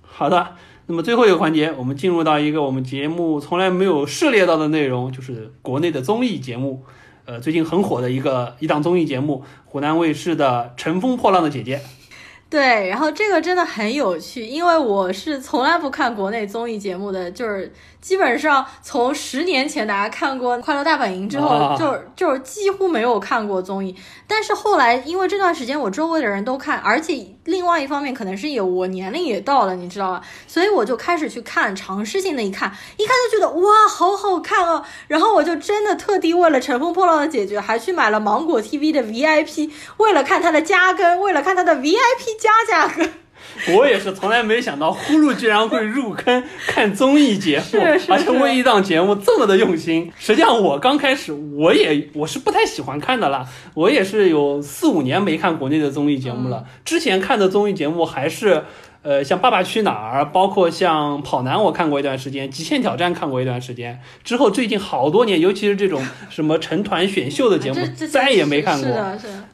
好的，那么最后一个环节，我们进入到一个我们节目从来没有涉猎到的内容，就是国内的综艺节目。呃，最近很火的一个一档综艺节目，湖南卫视的《乘风破浪的姐姐》。对，然后这个真的很有趣，因为我是从来不看国内综艺节目的，就是基本上从十年前大家看过《快乐大本营》之后，就就是几乎没有看过综艺。但是后来因为这段时间我周围的人都看，而且另外一方面可能是也我年龄也到了，你知道吧？所以我就开始去看，尝试性的一看，一看就觉得哇，好好看啊！然后我就真的特地为了《乘风破浪的姐姐》还去买了芒果 TV 的 VIP，为了看它的加更，为了看它的 VIP。加价格，我也是从来没想到呼噜居然会入坑看综艺节目，而且为一档节目这么的用心。实际上我刚开始我也我是不太喜欢看的啦，我也是有四五年没看国内的综艺节目了。之前看的综艺节目还是。呃，像《爸爸去哪儿》，包括像《跑男》，我看过一段时间，《极限挑战》看过一段时间。之后最近好多年，尤其是这种什么成团选秀的节目，再也没看过。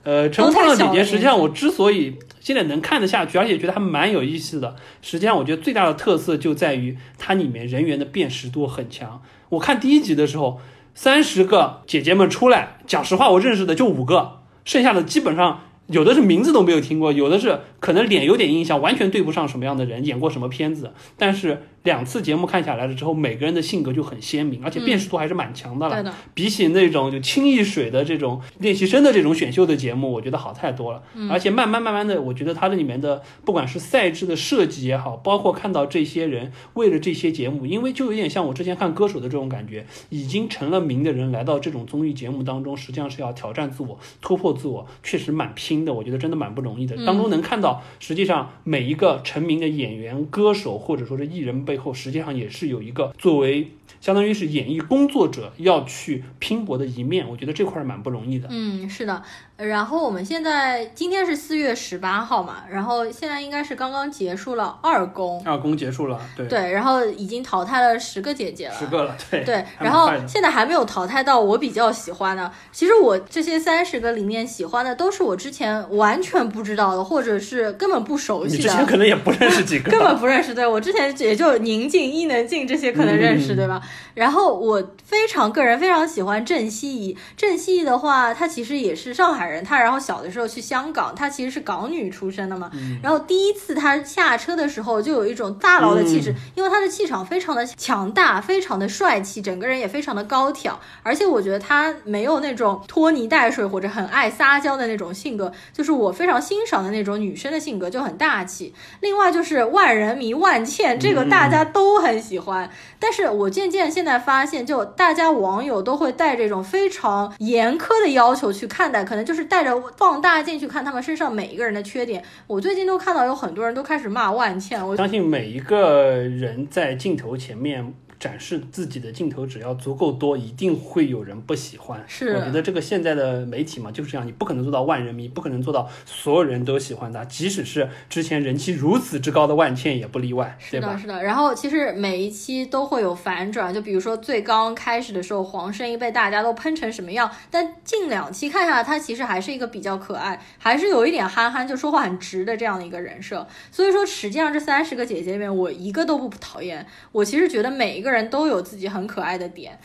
呃，《乘风破浪姐姐》，实际上我之所以现在能看得下去，而且觉得还蛮有意思的，实际上我觉得最大的特色就在于它里面人员的辨识度很强。我看第一集的时候，三十个姐姐们出来，讲实话，我认识的就五个，剩下的基本上。有的是名字都没有听过，有的是可能脸有点印象，完全对不上什么样的人，演过什么片子，但是。两次节目看下来了之后，每个人的性格就很鲜明，而且辨识度还是蛮强的了。对的，比起那种就清一水的这种练习生的这种选秀的节目，我觉得好太多了。而且慢慢慢慢的，我觉得它这里面的不管是赛制的设计也好，包括看到这些人为了这些节目，因为就有点像我之前看歌手的这种感觉，已经成了名的人来到这种综艺节目当中，实际上是要挑战自我、突破自我，确实蛮拼的。我觉得真的蛮不容易的。当中能看到，实际上每一个成名的演员、歌手或者说是艺人背后，实际上也。是有一个作为。相当于是演艺工作者要去拼搏的一面，我觉得这块儿蛮不容易的。嗯，是的。然后我们现在今天是四月十八号嘛，然后现在应该是刚刚结束了二公。二公结束了，对。对，然后已经淘汰了十个姐姐了。十个了，对。对，然后现在还没有淘汰到我比较喜欢的。其实我这些三十个里面喜欢的都是我之前完全不知道的，或者是根本不熟悉的。你之前可能也不认识几个。根本不认识，对我之前也就宁静、伊能静这些可能认识，对吧？然后我非常个人非常喜欢郑希怡。郑希怡的话，她其实也是上海人，她然后小的时候去香港，她其实是港女出身的嘛。然后第一次她下车的时候，就有一种大佬的气质，因为她的气场非常的强大，非常的帅气，整个人也非常的高挑。而且我觉得她没有那种拖泥带水或者很爱撒娇的那种性格，就是我非常欣赏的那种女生的性格，就很大气。另外就是万人迷万茜，这个大家都很喜欢。但是我渐渐现在发现，就大家网友都会带这种非常严苛的要求去看待，可能就是带着放大镜去看他们身上每一个人的缺点。我最近都看到有很多人都开始骂万茜，我相信每一个人在镜头前面。展示自己的镜头只要足够多，一定会有人不喜欢。是我觉得这个现在的媒体嘛就是这样，你不可能做到万人迷，不可能做到所有人都喜欢他，即使是之前人气如此之高的万茜也不例外，对吧？是的，是的。然后其实每一期都会有反转，就比如说最刚开始的时候，黄圣依被大家都喷成什么样，但近两期看下来，她其实还是一个比较可爱，还是有一点憨憨，就说话很直的这样的一个人设。所以说，实际上这三十个姐姐里面，我一个都不讨厌。我其实觉得每一个人都有自己很可爱的点。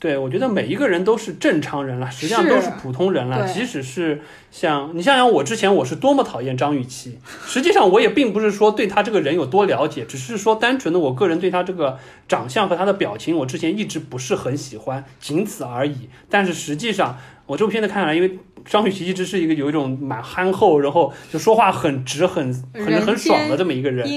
对，我觉得每一个人都是正常人了，实际上都是普通人了。即使是像你想想，我之前我是多么讨厌张雨绮，实际上我也并不是说对她这个人有多了解，只是说单纯的我个人对她这个长相和她的表情，我之前一直不是很喜欢，仅此而已。但是实际上，我这部片子看下来，因为张雨绮一直是一个有一种蛮憨厚，然后就说话很直、很很很爽的这么一个人。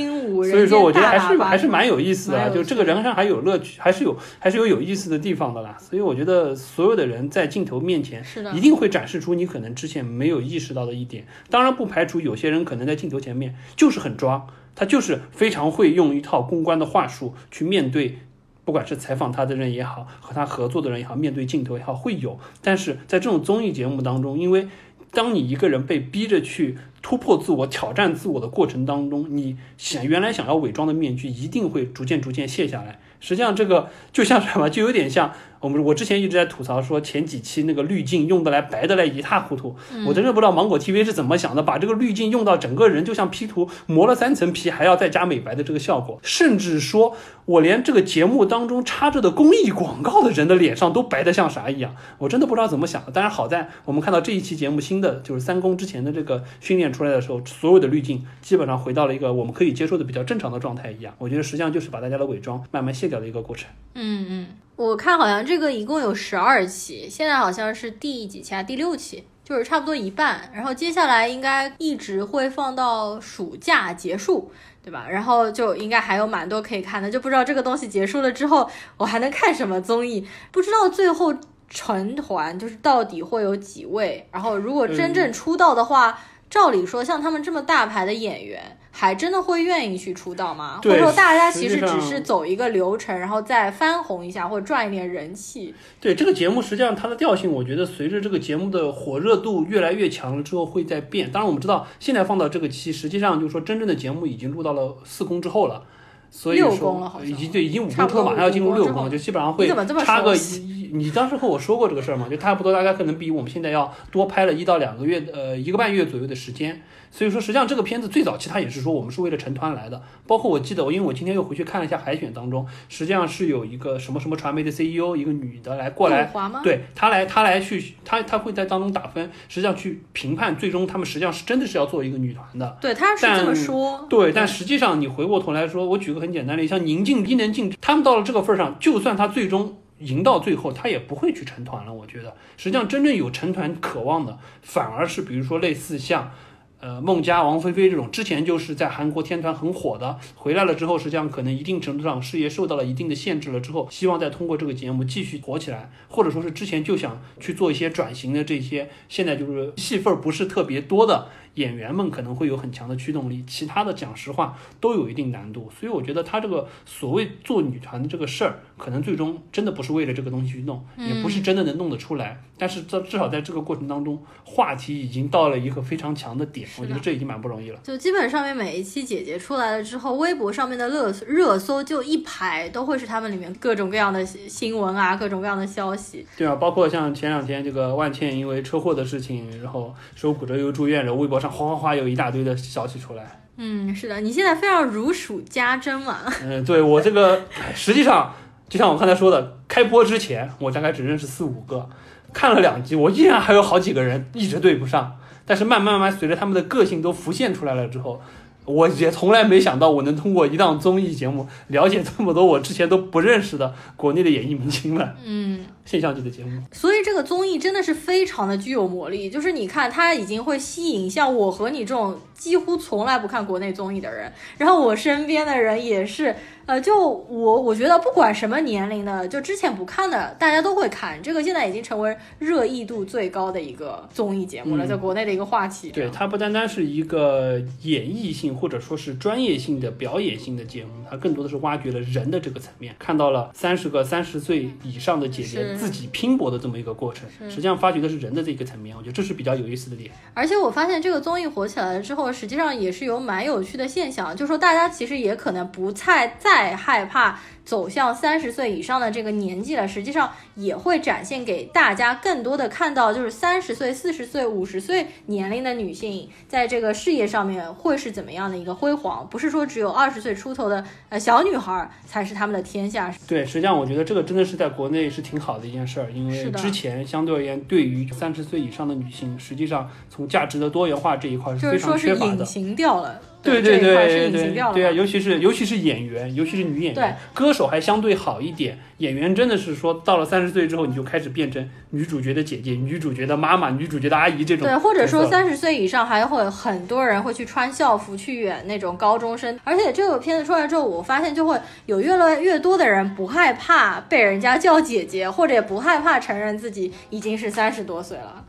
所以说，我觉得还是还是蛮有意思的就这个人上还有乐趣，还是有还是有有意思的地方的啦。所以我觉得所有的人在镜头面前，是的一定会展示出你可能之前没有意识到的一点。当然，不排除有些人可能在镜头前面就是很装，他就是非常会用一套公关的话术去面对。不管是采访他的人也好，和他合作的人也好，面对镜头也好，会有。但是在这种综艺节目当中，因为当你一个人被逼着去突破自我、挑战自我的过程当中，你想原来想要伪装的面具，一定会逐渐逐渐卸下来。实际上，这个就像什么，就有点像我们我之前一直在吐槽说前几期那个滤镜用的来白的来一塌糊涂。我真的不知道芒果 TV 是怎么想的，把这个滤镜用到整个人就像 P 图磨了三层皮，还要再加美白的这个效果，甚至说我连这个节目当中插着的公益广告的人的脸上都白的像啥一样，我真的不知道怎么想的。当然好在我们看到这一期节目新的就是三公之前的这个训练出来的时候，所有的滤镜基本上回到了一个我们可以接受的比较正常的状态一样。我觉得实际上就是把大家的伪装慢慢卸掉的一个过程。嗯嗯，我看好像这个一共有十二期，现在好像是第几期啊？第六期，就是差不多一半。然后接下来应该一直会放到暑假结束，对吧？然后就应该还有蛮多可以看的，就不知道这个东西结束了之后，我还能看什么综艺？不知道最后成团就是到底会有几位？然后如果真正出道的话，照理说像他们这么大牌的演员。还真的会愿意去出道吗？或对者说大家其实只是走一个流程，然后再翻红一下，或者赚一点人气？对这个节目，实际上它的调性，我觉得随着这个节目的火热度越来越强了之后，会在变。当然，我们知道现在放到这个期，实际上就是说真正的节目已经录到了四公之后了。所以六说公了好像已经对，已经五差不多公出了，马上要进入六五公之后公了，就基本上会差个熟悉一。你当时和我说过这个事儿嘛？就差不多大概可能比我们现在要多拍了一到两个月，呃，一个半月左右的时间。所以说，实际上这个片子最早期它也是说我们是为了成团来的。包括我记得，我因为我今天又回去看了一下海选当中，实际上是有一个什么什么传媒的 CEO，一个女的来过来？对她来，她来去，她她会在当中打分，实际上去评判，最终他们实际上是真的是要做一个女团的。对，他是这么说。对，但实际上你回过头来说，我举个很简单的，像宁静、伊能静，他们到了这个份儿上，就算他最终赢到最后，他也不会去成团了。我觉得，实际上真正有成团渴望的，反而是比如说类似像。呃，孟佳、王菲菲这种之前就是在韩国天团很火的，回来了之后，实际上可能一定程度上事业受到了一定的限制了之后，希望再通过这个节目继续火起来，或者说是之前就想去做一些转型的这些，现在就是戏份不是特别多的演员们可能会有很强的驱动力，其他的讲实话都有一定难度，所以我觉得他这个所谓做女团的这个事儿，可能最终真的不是为了这个东西去弄，也不是真的能弄得出来，但是至至少在这个过程当中，话题已经到了一个非常强的点，我觉得这已经蛮不容易了。就基本上面每一期姐姐出来了之后，微博上面的热热搜就一排都会是他们里面各种各样的新闻啊，各种各样的消息。对啊，包括像前两天这个万茜因为车祸的事情，然后手骨折又住院，然后微博上哗哗哗有一大堆的消息出来。嗯，是的，你现在非常如数家珍嘛。嗯，对我这个，哎实际上就像我刚才说的，开播之前我大概只认识四五个，看了两集，我依然还有好几个人一直对不上。但是慢慢慢慢随着他们的个性都浮现出来了之后，我也从来没想到我能通过一档综艺节目了解这么多我之前都不认识的国内的演艺明星们。嗯，现象级的节目，所以这个综艺真的是非常的具有魔力，就是你看它已经会吸引像我和你这种几乎从来不看国内综艺的人，然后我身边的人也是。呃，就我我觉得不管什么年龄的，就之前不看的，大家都会看。这个现在已经成为热议度最高的一个综艺节目了，嗯在国内的一个话题。对，它不单单是一个演绎性或者说是专业性的表演性的节目，它更多的是挖掘了人的这个层面，看到了三十个三十岁以上的姐姐自己拼搏的这么一个过程，实际上发掘的是人的这个层面，我觉得这是比较有意思的点。而且我发现这个综艺火起来了之后，实际上也是有蛮有趣的现象，就是说大家其实也可能不太再害怕走向三十岁以上的这个年纪了，实际上也会展现给大家更多的看到，就是三十岁、四十岁、五十岁年龄的女性在这个事业上面会是怎么样的一个辉煌，不是说只有二十岁出头的呃小女孩才是他们的天下。对，实际上我觉得这个真的是在国内是挺好的一件事儿，因为之前相对而言，对于三十岁以上的女性，实际上从价值的多元化这一块是非就是说是隐常缺乏的。形掉了，对对对对。对对啊，尤其是尤其是演员，尤其是女演对员，歌手还相对好一点。演员真的是说，到了三十岁之后，你就开始变成女主角的姐姐、女主角的妈妈、女主角的阿姨这种对，或者说三十岁以上还会很多人会去穿校服去演那种高中生，而且这个片子出来之后，我发现就会有越来越多的人不害怕被人家叫姐姐，或者也不害怕承认自己已经是三十多岁了。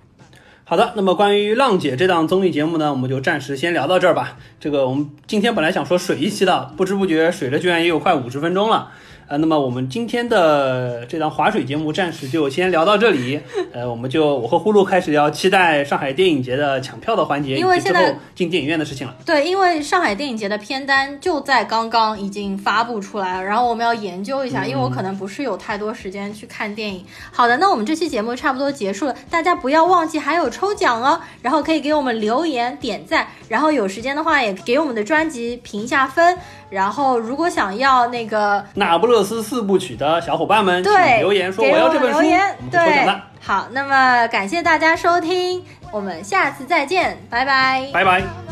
好的，那么关于《浪姐》这档综艺节目呢，我们就暂时先聊到这儿吧。这个我们今天本来想说水一期的，不知不觉水了居然也有快五十分钟了。呃，那么我们今天的这档划水节目暂时就先聊到这里。呃，我们就我和呼噜开始要期待上海电影节的抢票的环节，因为现在进电影院的事情了。对，因为上海电影节的片单就在刚刚已经发布出来了，然后我们要研究一下，因为我可能不是有太多时间去看电影。好的，那我们这期节目差不多结束了，大家不要忘记还有抽奖哦，然后可以给我们留言点赞，然后有时间的话也给我们的专辑评一下分，然后如果想要那个那不勒斯四部曲的小伙伴们，请对留言说我我要这本书，对。，好，那么感谢大家收听，我们下次再见，拜拜。拜拜。